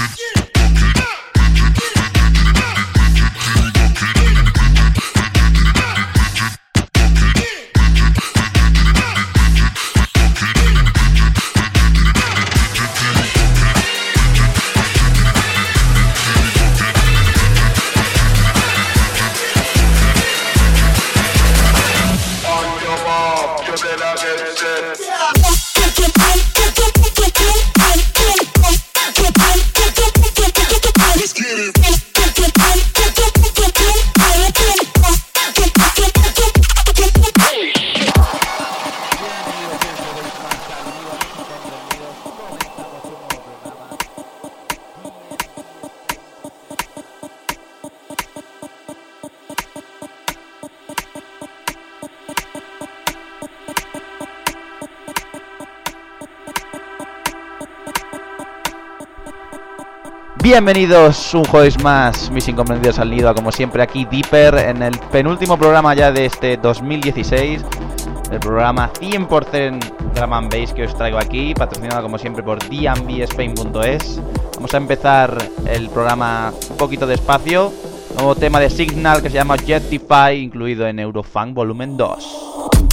Yeah. Bienvenidos un jueves más, mis incomprendidos al nido, como siempre aquí Deeper, en el penúltimo programa ya de este 2016, el programa 100% Drum and que os traigo aquí, patrocinado como siempre por dmbspain.es. Vamos a empezar el programa un poquito despacio, nuevo tema de Signal que se llama Jetify, incluido en Eurofunk Volumen 2.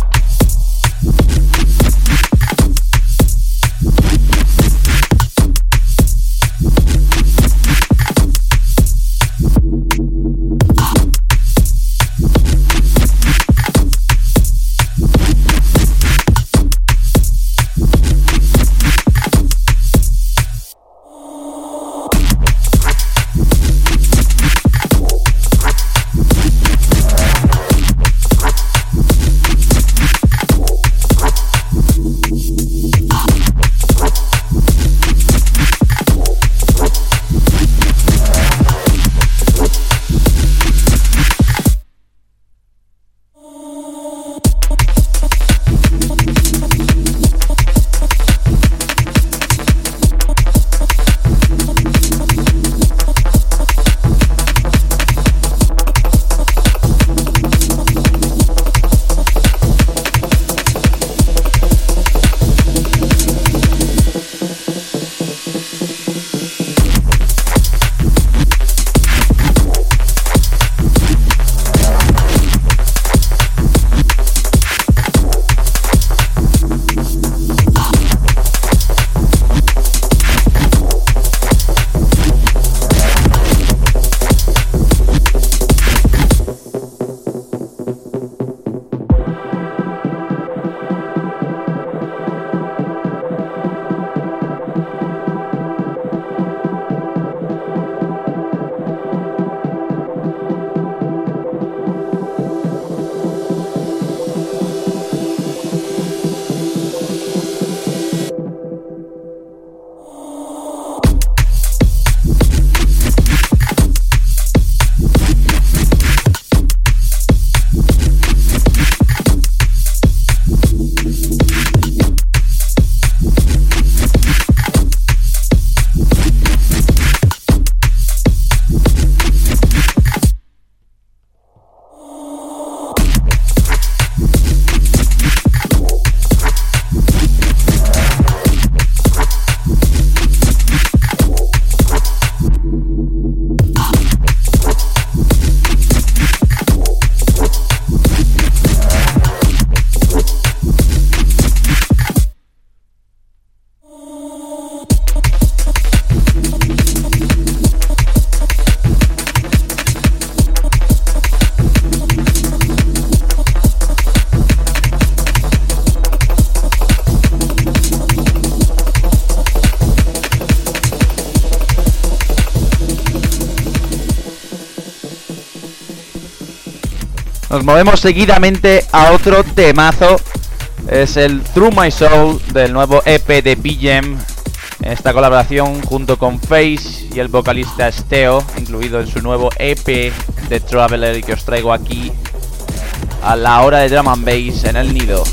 Movemos seguidamente a otro temazo. Es el Through My Soul del nuevo EP de BGM esta colaboración junto con Face y el vocalista Steo, incluido en su nuevo EP de Traveler que os traigo aquí a la hora de drum and bass en el nido.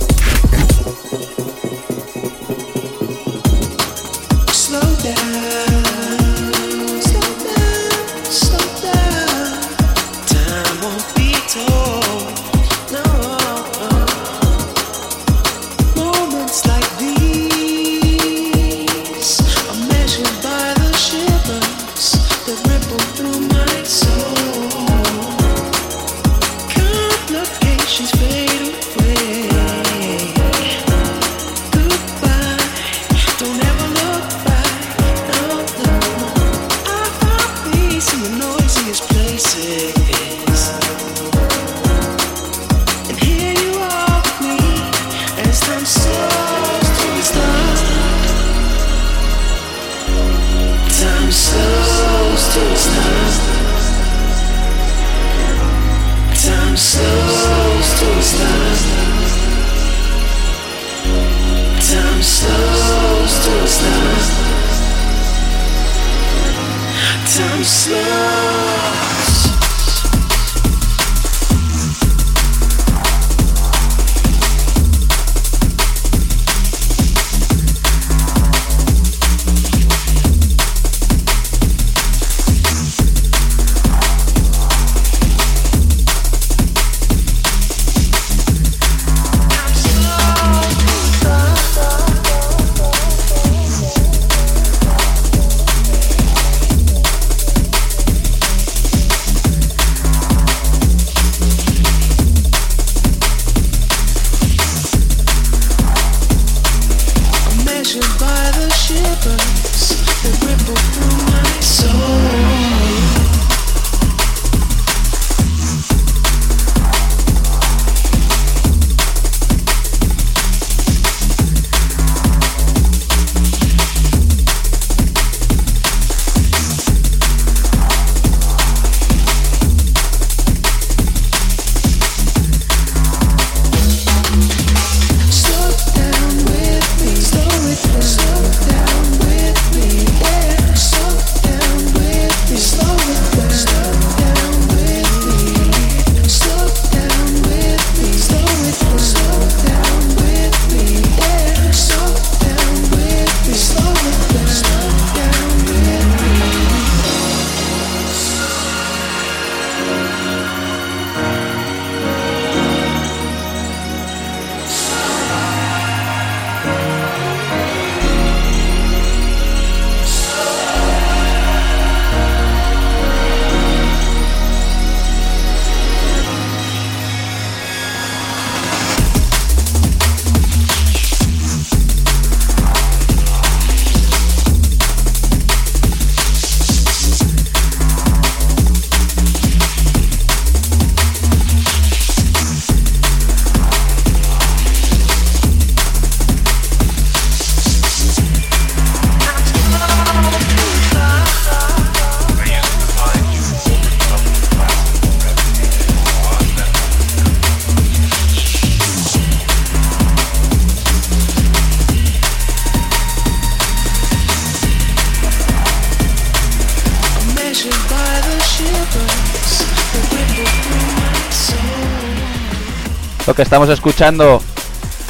Que estamos escuchando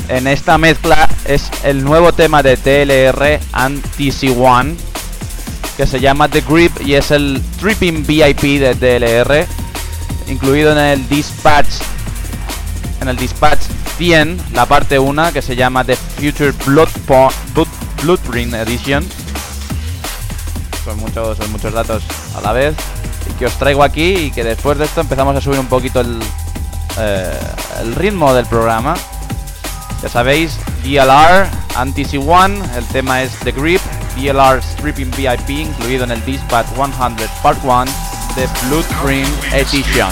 en esta mezcla es el nuevo tema de TLR Anti-C1 que se llama The Grip y es el Tripping VIP de TLR incluido en el Dispatch en el Dispatch 100 la parte 1 que se llama The Future Blood Blueprint Edition. Son muchos, son muchos datos a la vez y que os traigo aquí y que después de esto empezamos a subir un poquito el, eh, el ritmo del programa. Ya sabéis, DLR, Anti-C1, el tema es The Grip, DLR Stripping VIP, incluido en el Dispatch 100 Part 1 de Blueprint Edition.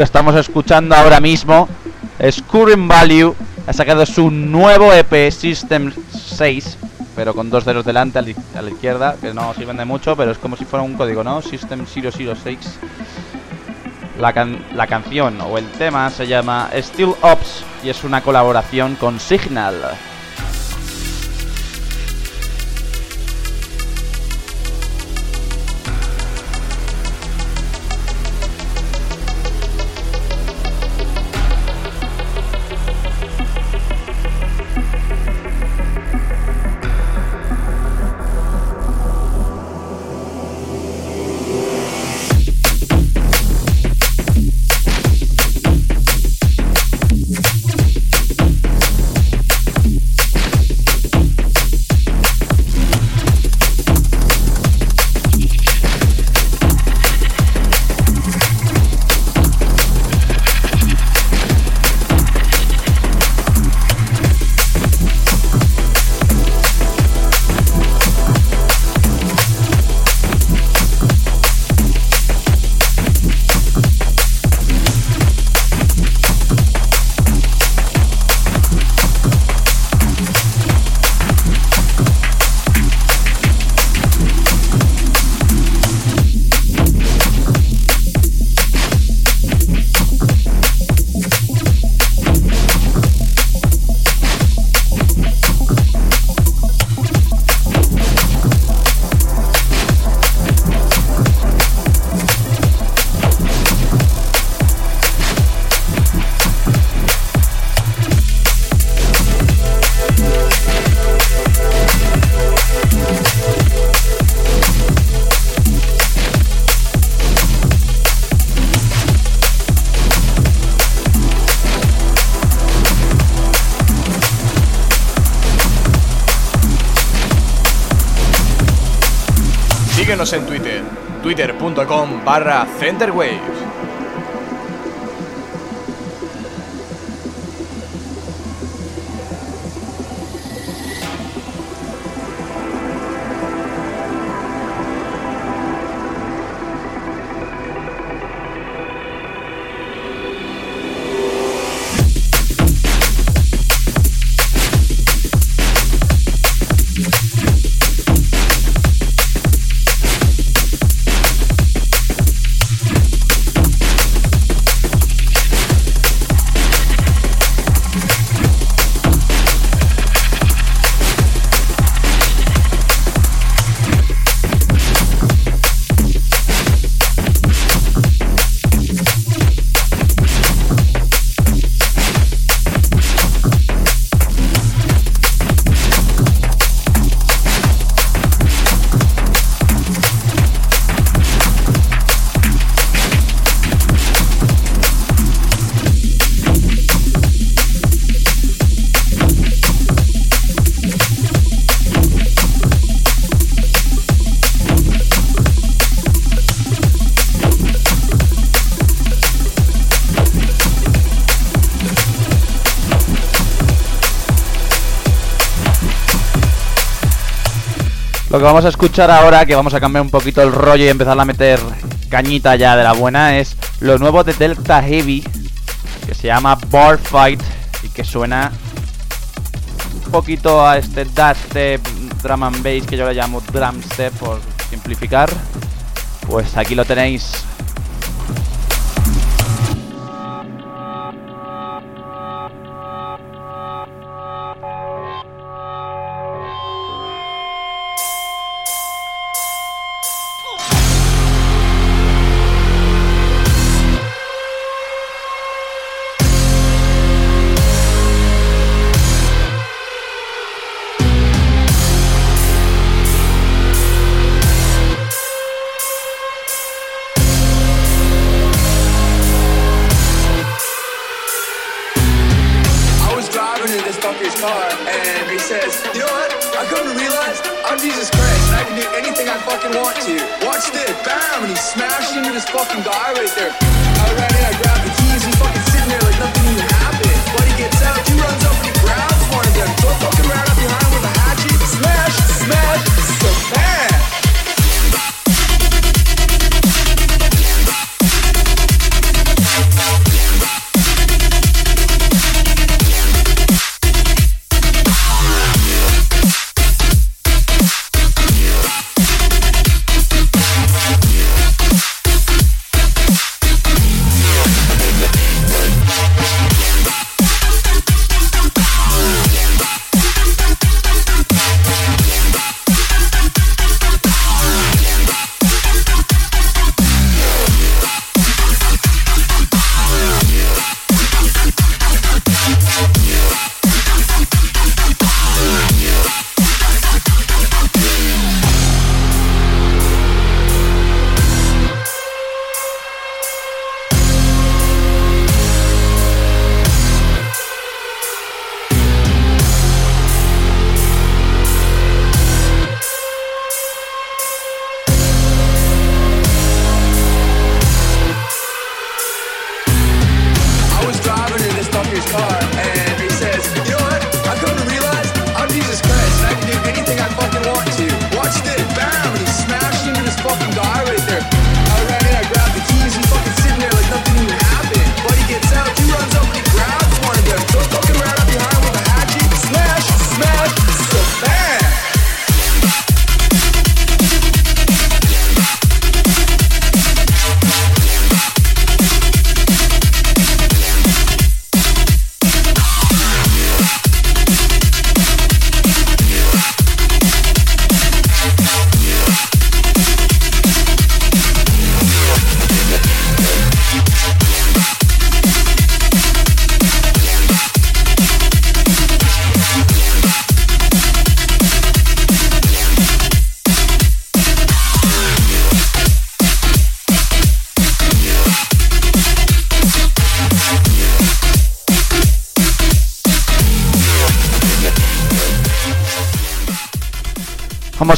Que estamos escuchando ahora mismo es Current Value. Ha sacado su nuevo EP System 6, pero con dos ceros delante a la, izquierda, que no sirven de mucho, pero es como si fuera un código, ¿no? System 006. La, can- la canción o el tema se llama Still Ops y es una colaboración con Signal. Síguenos en Twitter, twitter.com barra centerwaves. Que vamos a escuchar ahora, que vamos a cambiar un poquito el rollo y empezar a meter cañita ya de la buena, es lo nuevo de Delta Heavy, que se llama Bar Fight y que suena un poquito a este dubstep, drum and bass, que yo le llamo drumstep por simplificar. Pues aquí lo tenéis.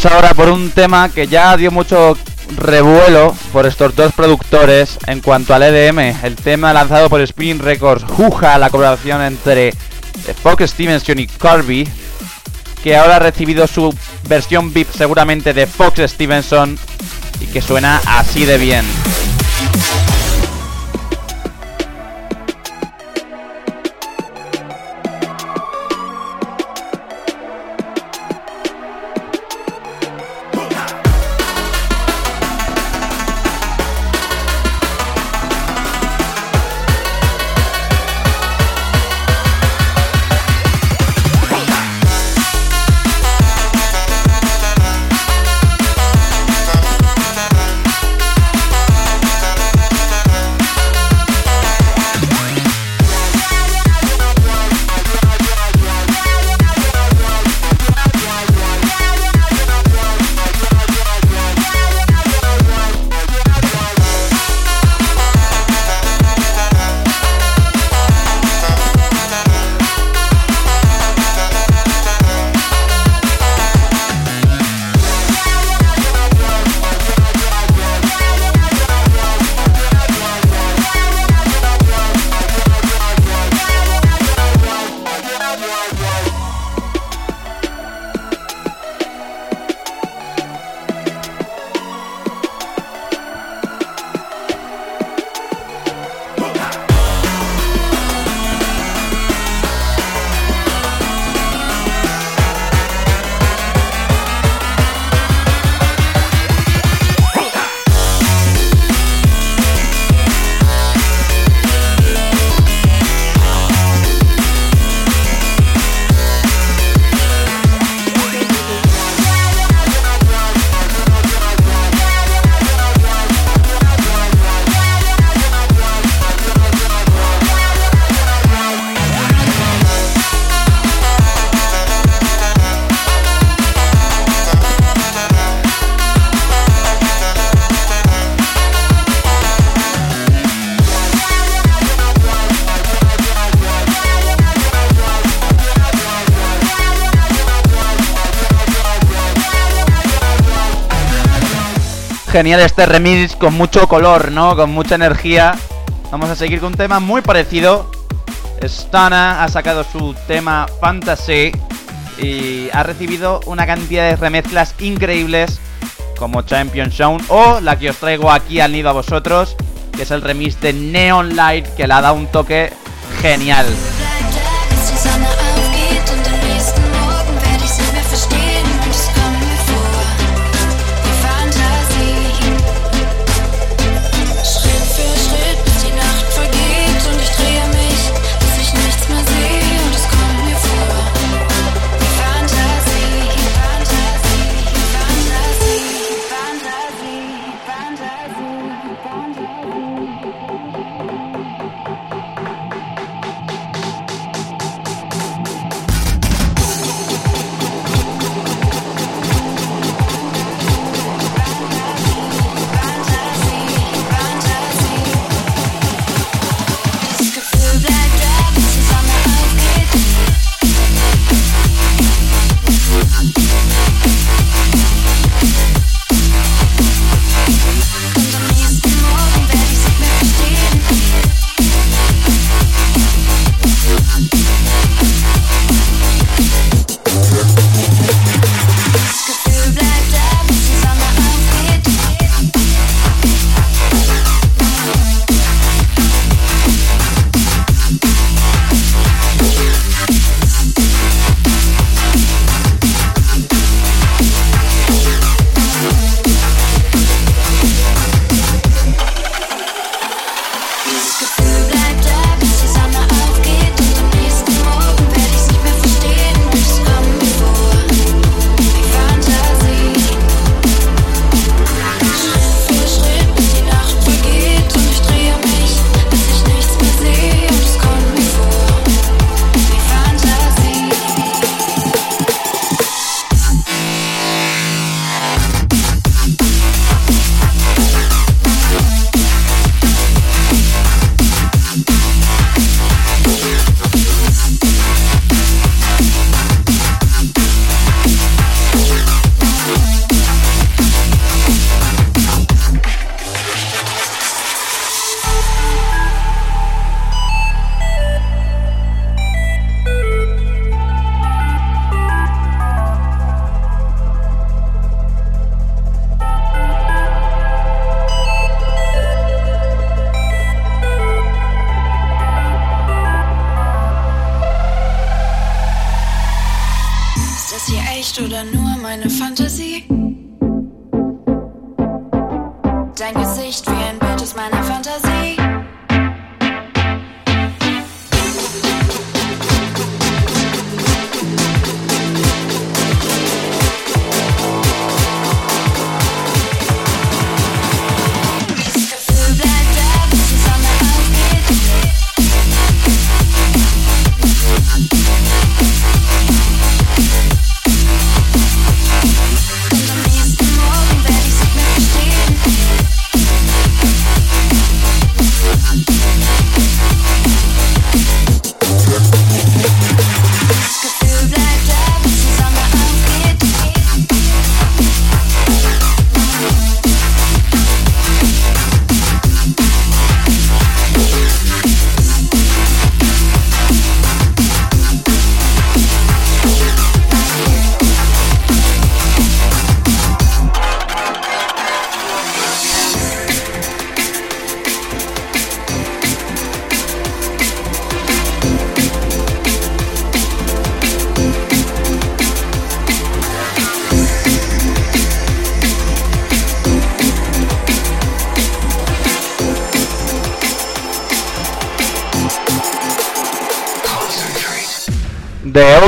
Vamos ahora por un tema que ya dio mucho revuelo por estos dos productores en cuanto al EDM. El tema lanzado por Spin Records, Juja, la colaboración entre eh, Fox Stevenson y Corby, que ahora ha recibido su versión VIP seguramente de Fox Stevenson y que suena así de bien. Genial este remix con mucho color, ¿no? Con mucha energía. Vamos a seguir con un tema muy parecido. Stana ha sacado su tema Fantasy y ha recibido una cantidad de remezclas increíbles como Champion Sound o la que os traigo aquí al nido a vosotros, que es el remix de Neon Light que le ha dado un toque genial.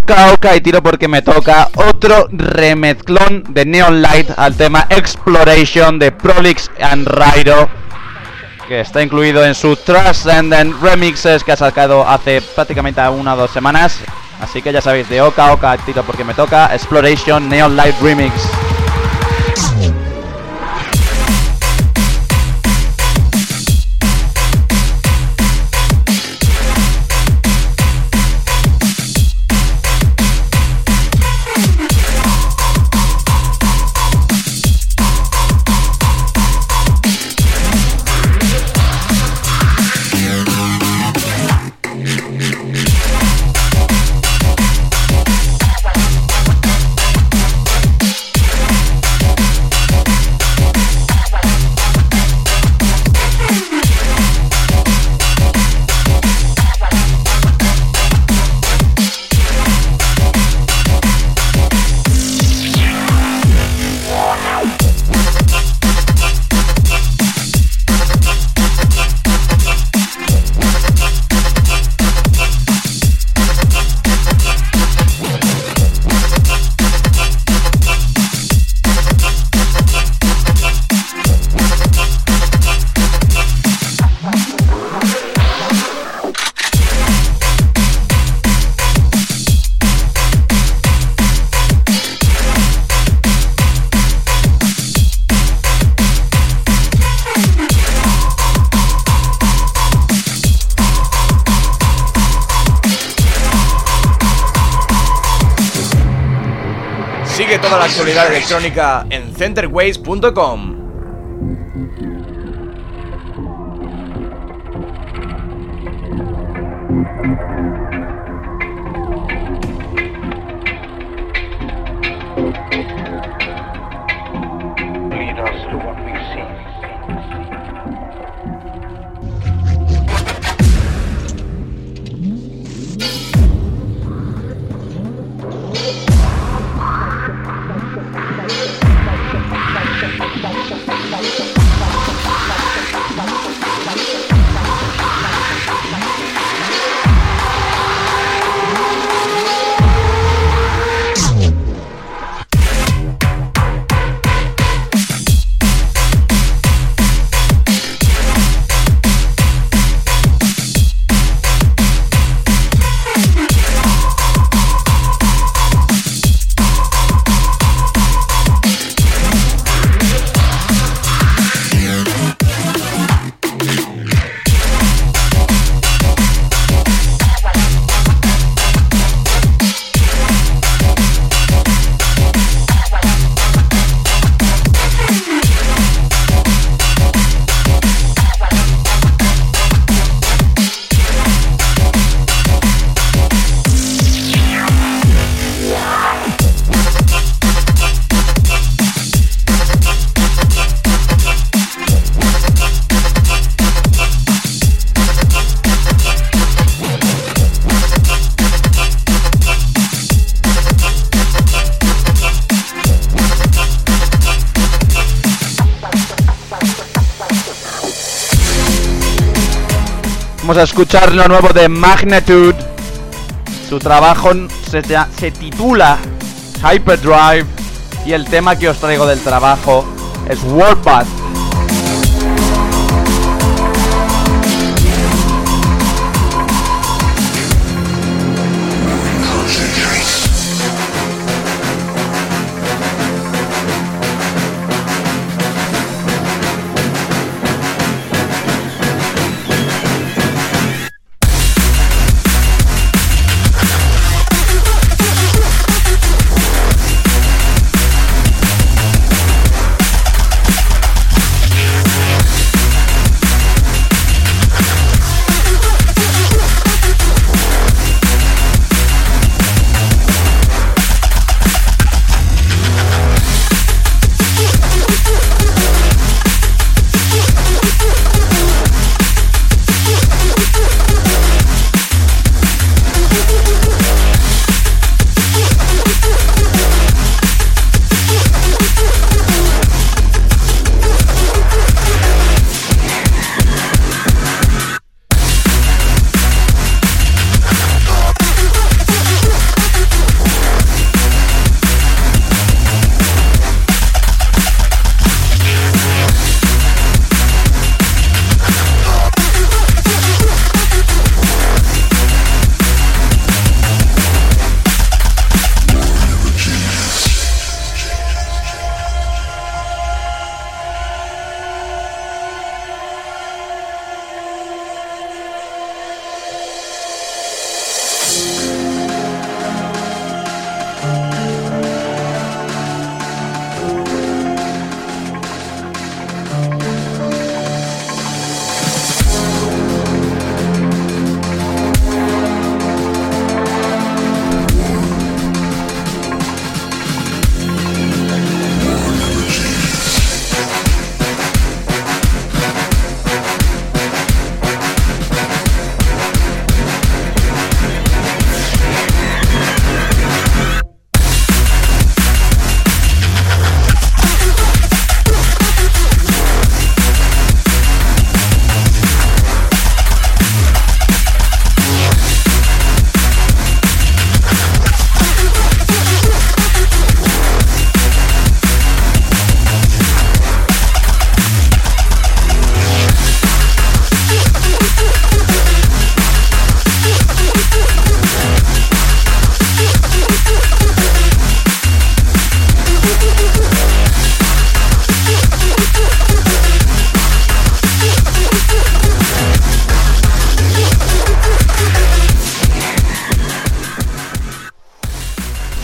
Oka Oka y tiro porque me toca otro remezclón de Neon Light al tema Exploration de Prolix and Rairo que está incluido en su Transcendent Remixes que ha sacado hace prácticamente una o dos semanas. Así que ya sabéis, de Oka Oka, tiro porque me toca Exploration Neon Light Remix. Actualidad electrónica en centerways.com. Vamos a escuchar lo nuevo de Magnitude. Su trabajo se, titula Hyperdrive y el tema que os traigo del trabajo es Warpath.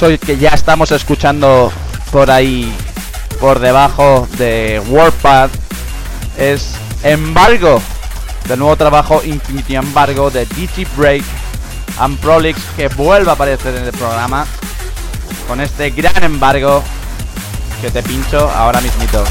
Soy que ya estamos escuchando por ahí, por debajo de Warpath, es Embargo, del nuevo trabajo Infinity Embargo de DJ Break and Prolix, que vuelve a aparecer en el programa con este gran embargo que te pincho ahora mismito.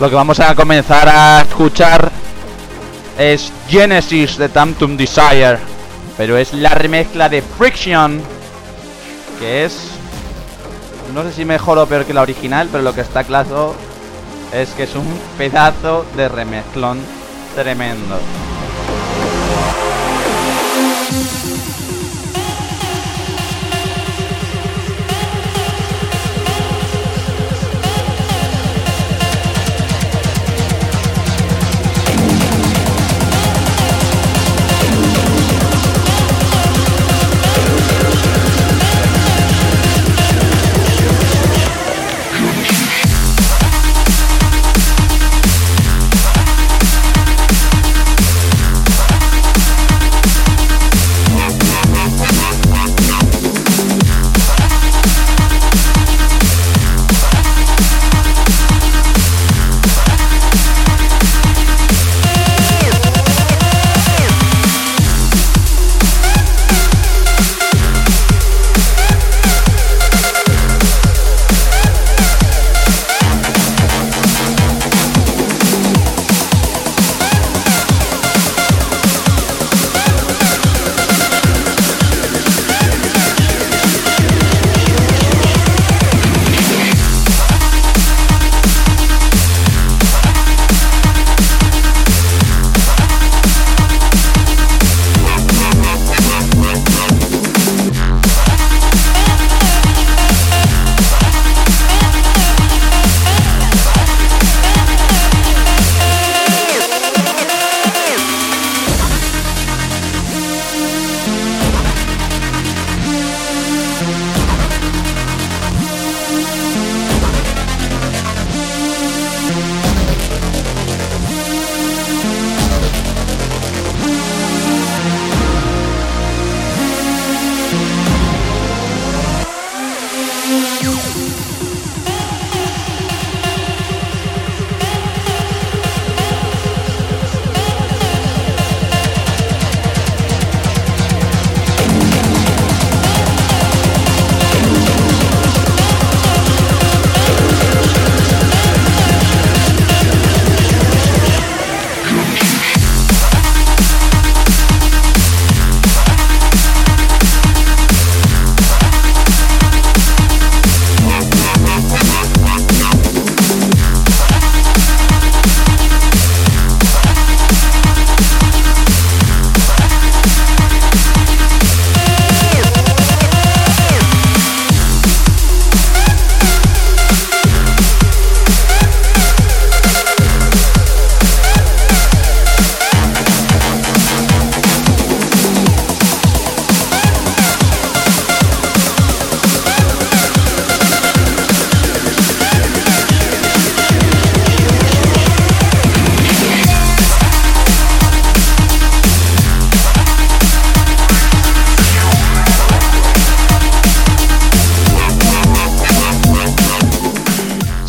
Lo que vamos a comenzar a escuchar es Genesis de Tantum Desire, pero es la remezcla de Friction, que es no sé si mejor o peor que la original, pero lo que está claro es que es un pedazo de remezclón tremendo.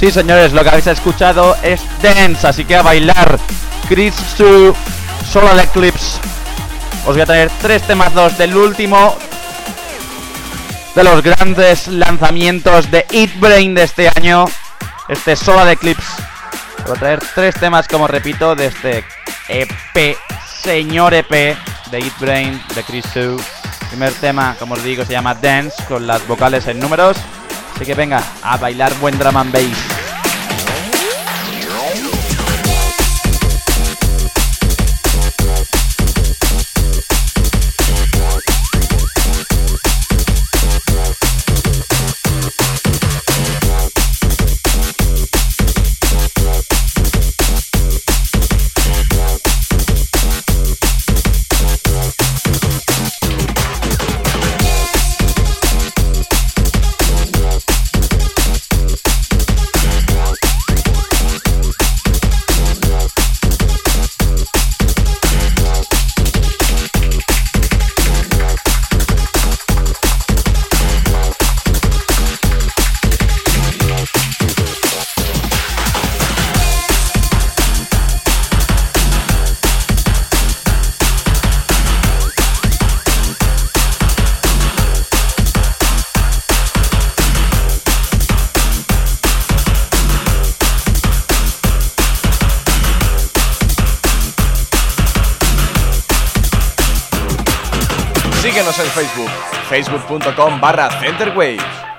Sí, señores, lo que habéis escuchado es Dance, así que a bailar. Chris Su, Solar Eclipse. Os voy a traer tres temazos del último de los grandes lanzamientos de Eat Brain de este año. Este Solar Eclipse. Voy a traer tres temas, como repito, de este EP, señor EP de Eat Brain, de Chris Su. Primer tema, como os digo, se llama Dance, con las vocales en números. Así que venga, a bailar buen drum and bass. facebook.com barra centerwaves.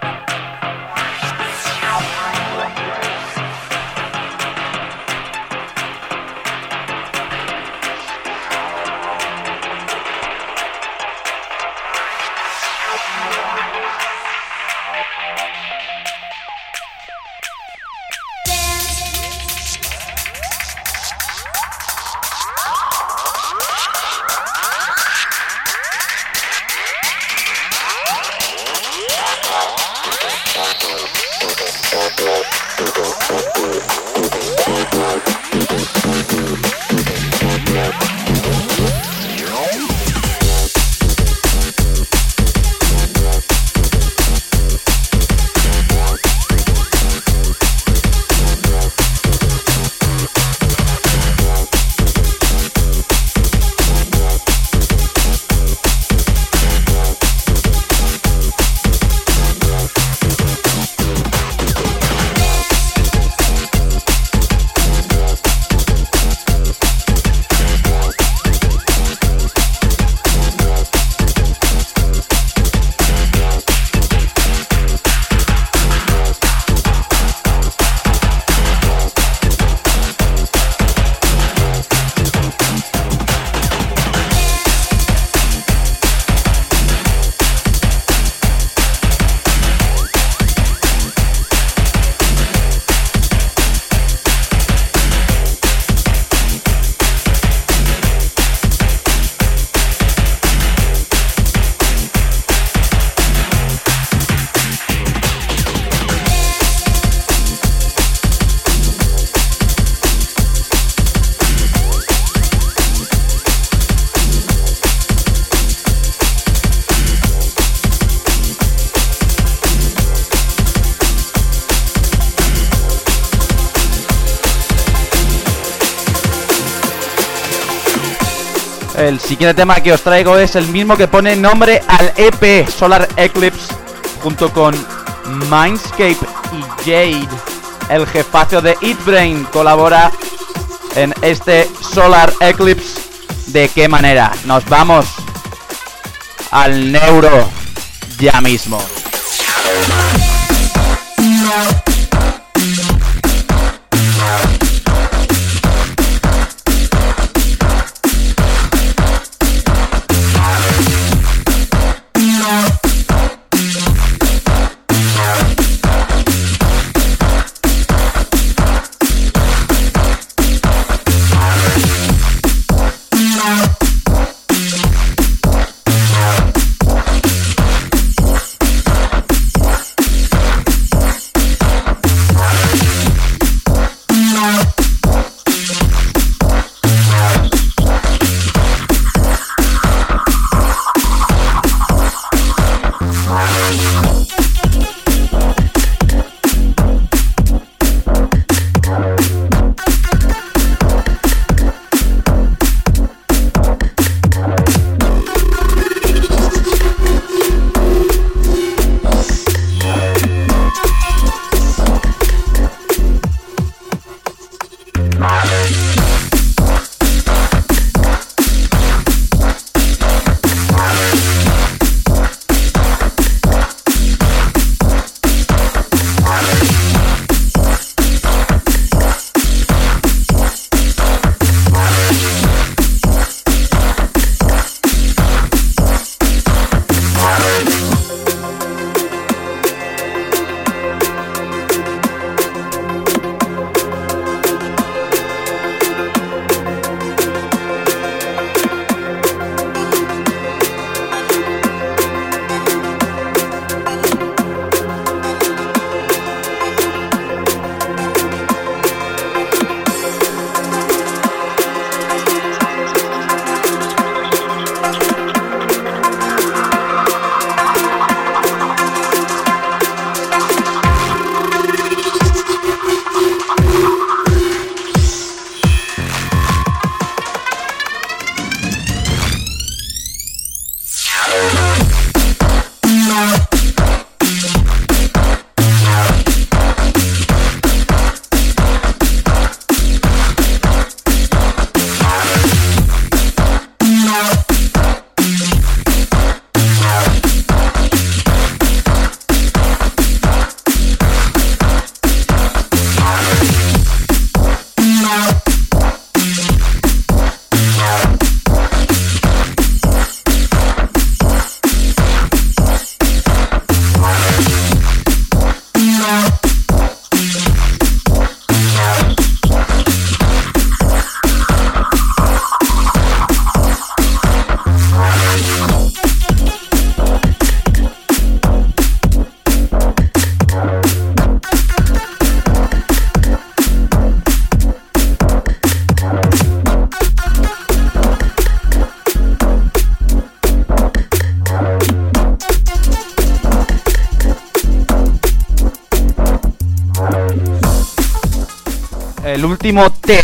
Siguiente tema que os traigo es el mismo que pone nombre al EP Solar Eclipse junto con Mindscape y Jade. El jefazo de Eat Brain colabora en este Solar Eclipse. ¿De qué manera? Nos vamos al neuro ya mismo.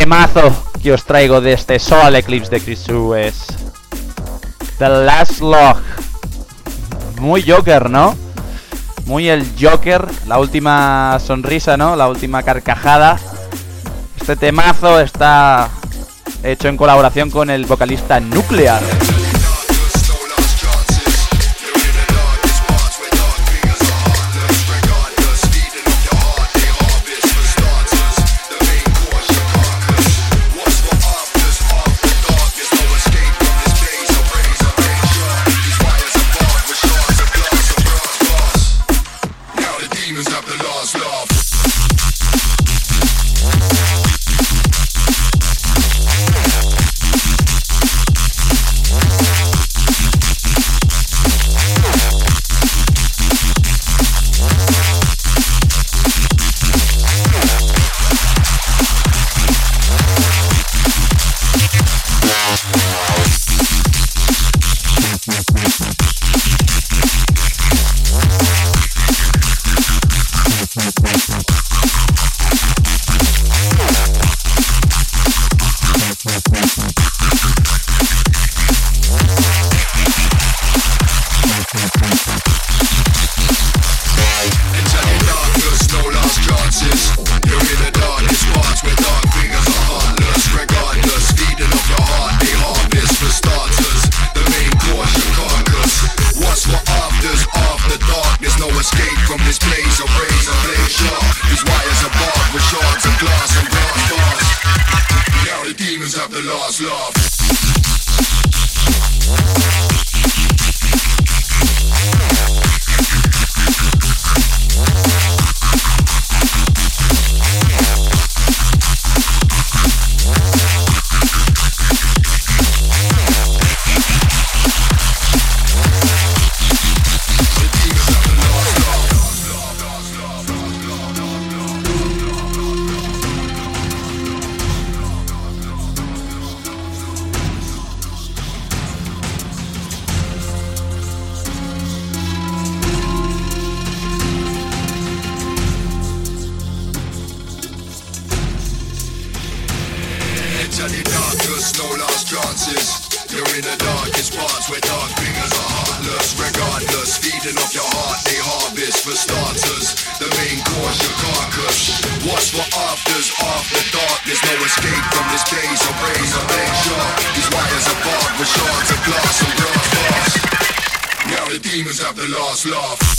Temazo que os traigo de este Solar Eclipse de Chris es The Last Log. Muy Joker, ¿no? Muy el Joker, la última sonrisa, ¿no? La última carcajada. Este temazo está hecho en colaboración con el vocalista Nuclear. Demons have the last laugh.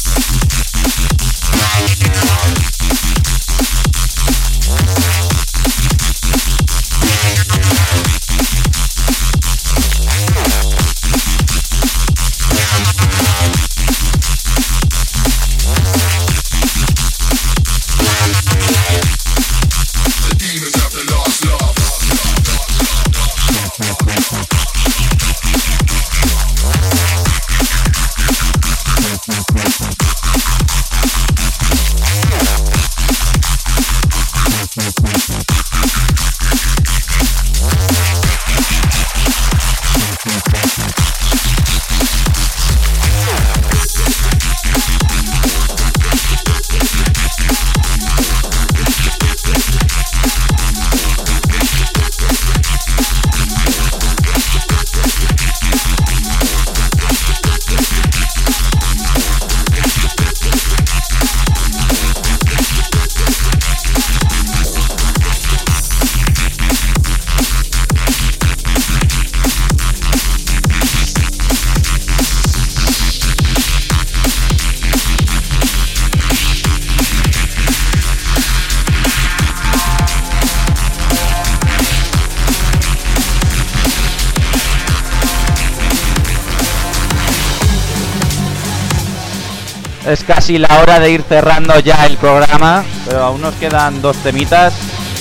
Es casi la hora de ir cerrando ya el programa, pero aún nos quedan dos temitas.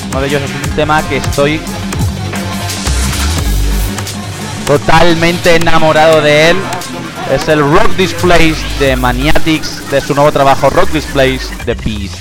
Uno de ellos es un tema que estoy totalmente enamorado de él. Es el Rock Displays de Maniatics, de su nuevo trabajo Rock Displays de Beast.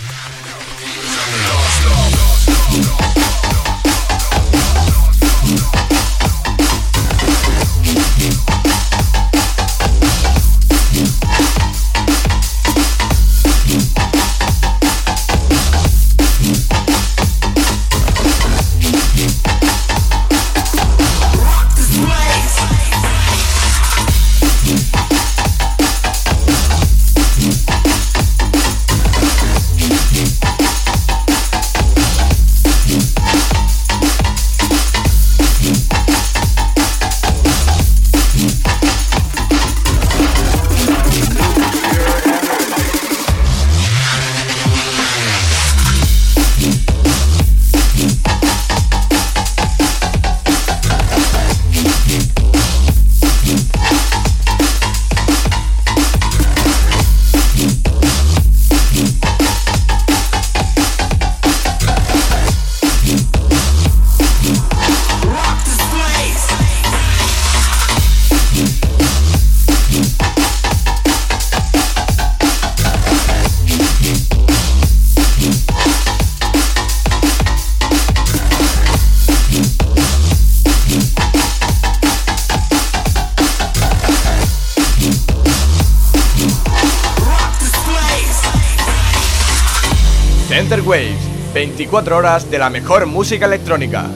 24 horas de la mejor música electrónica.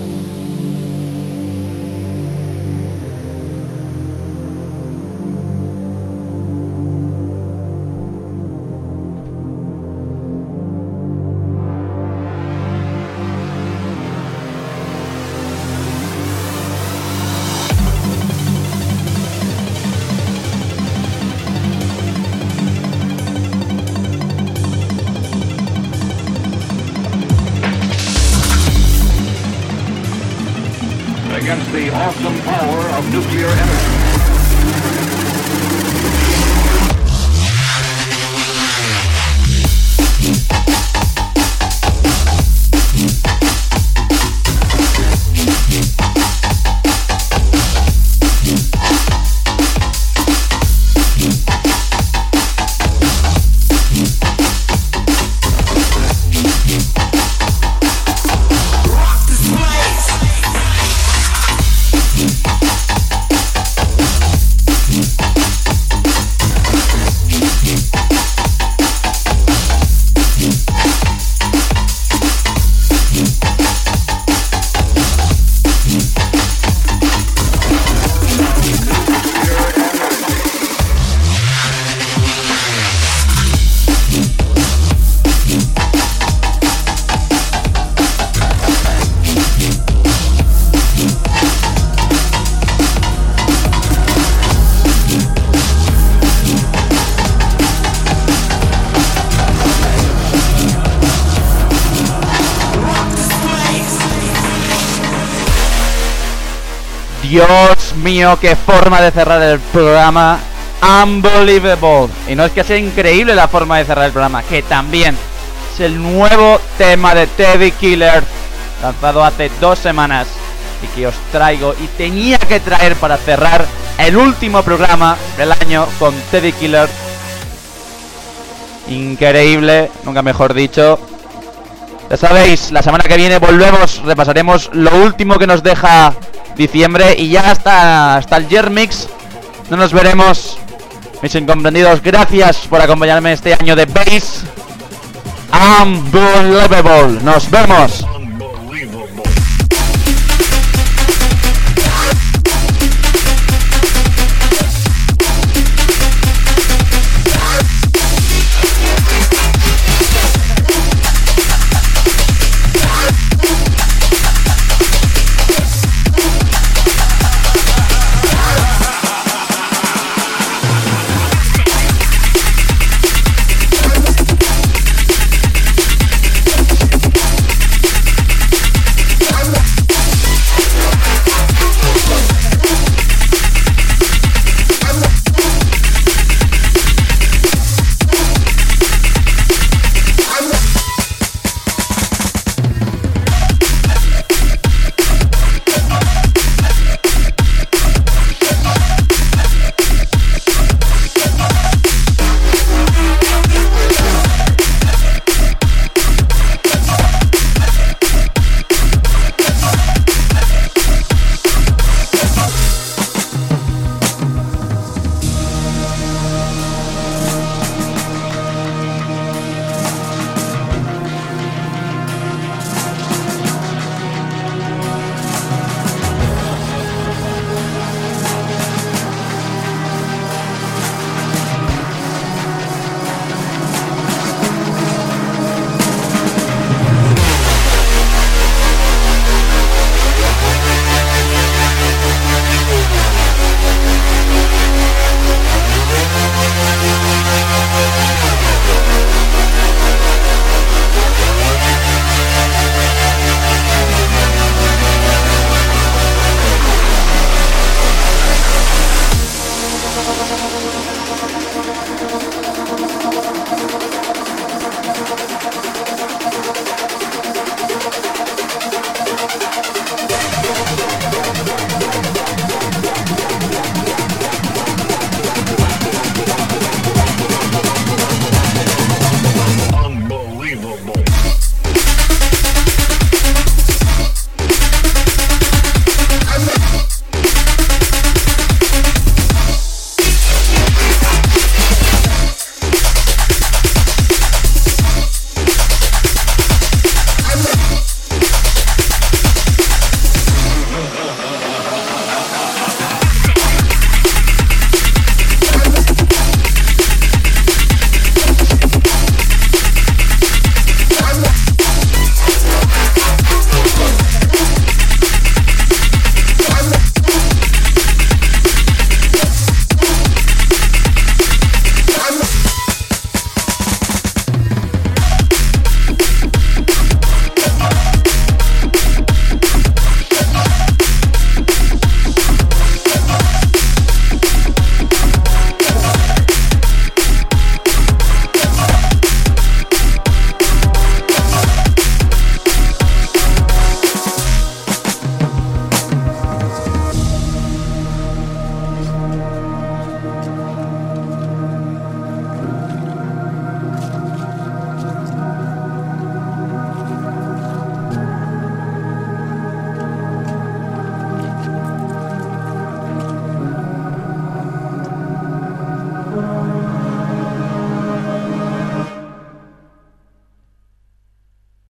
Against the awesome power of nuclear energy. Mío, qué forma de cerrar el programa. Unbelievable. Y no es que sea increíble la forma de cerrar el programa, que también es el nuevo tema de Teddy Killer, lanzado hace dos semanas y que os traigo y tenía que traer para cerrar el último programa del año con Teddy Killer. Increíble, nunca mejor dicho. Ya sabéis, la semana que viene volvemos, repasaremos lo último que nos deja diciembre y ya hasta, hasta el Year Mix no nos veremos. Mis incomprendidos, gracias por acompañarme este año de Base. Unbelievable. Nos vemos.